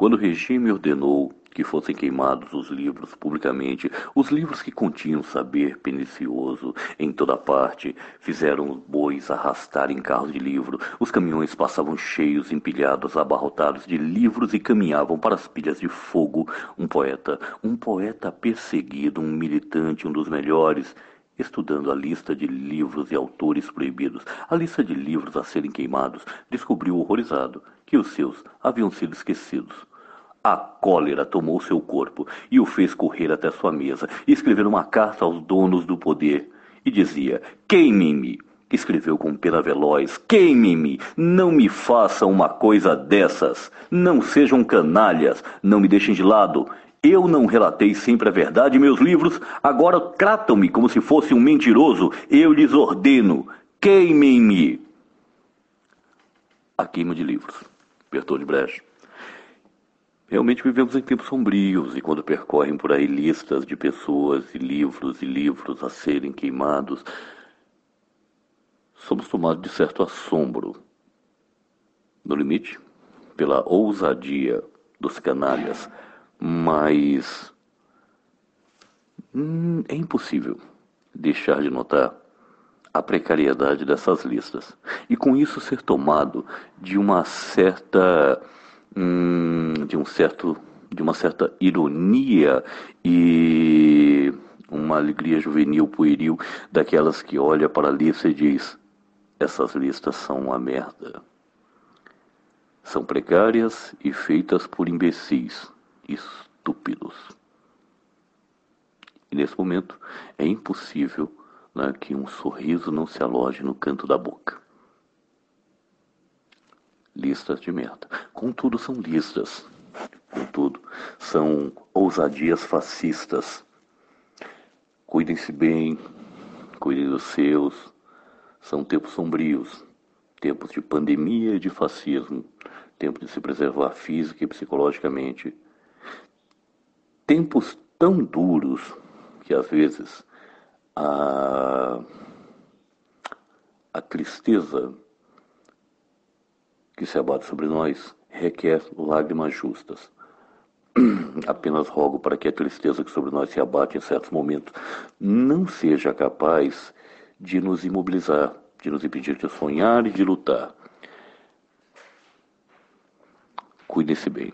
Quando o regime ordenou que fossem queimados os livros publicamente, os livros que continham saber pernicioso em toda parte, fizeram os bois arrastarem carros de livro, os caminhões passavam cheios, empilhados, abarrotados de livros e caminhavam para as pilhas de fogo. Um poeta, um poeta perseguido, um militante, um dos melhores, estudando a lista de livros e autores proibidos, a lista de livros a serem queimados, descobriu horrorizado que os seus haviam sido esquecidos. A cólera tomou seu corpo e o fez correr até sua mesa e escrever uma carta aos donos do poder. E dizia: Queimem-me! Escreveu com pena veloz: Queimem-me! Não me façam uma coisa dessas! Não sejam canalhas! Não me deixem de lado! Eu não relatei sempre a verdade em meus livros, agora tratam-me como se fosse um mentiroso. Eu lhes ordeno: queimem-me! A queima de livros. Bertold Brecht. Realmente vivemos em tempos sombrios e quando percorrem por aí listas de pessoas e livros e livros a serem queimados, somos tomados de certo assombro. No limite, pela ousadia dos canalhas, mas hum, é impossível deixar de notar a precariedade dessas listas e com isso ser tomado de uma certa hum, de um certo de uma certa ironia e uma alegria juvenil pueril daquelas que olha para a lista e diz essas listas são uma merda. São precárias e feitas por imbecis estúpidos. E nesse momento é impossível né, que um sorriso não se aloje no canto da boca listas de merda. Contudo, são listas. Contudo, são ousadias fascistas. Cuidem-se bem, cuidem dos seus. São tempos sombrios, tempos de pandemia e de fascismo, tempos de se preservar física e psicologicamente. Tempos tão duros que às vezes a, a tristeza que se abate sobre nós requer lágrimas justas. Apenas rogo para que a tristeza que sobre nós se abate em certos momentos não seja capaz de nos imobilizar, de nos impedir de sonhar e de lutar. Cuide-se bem.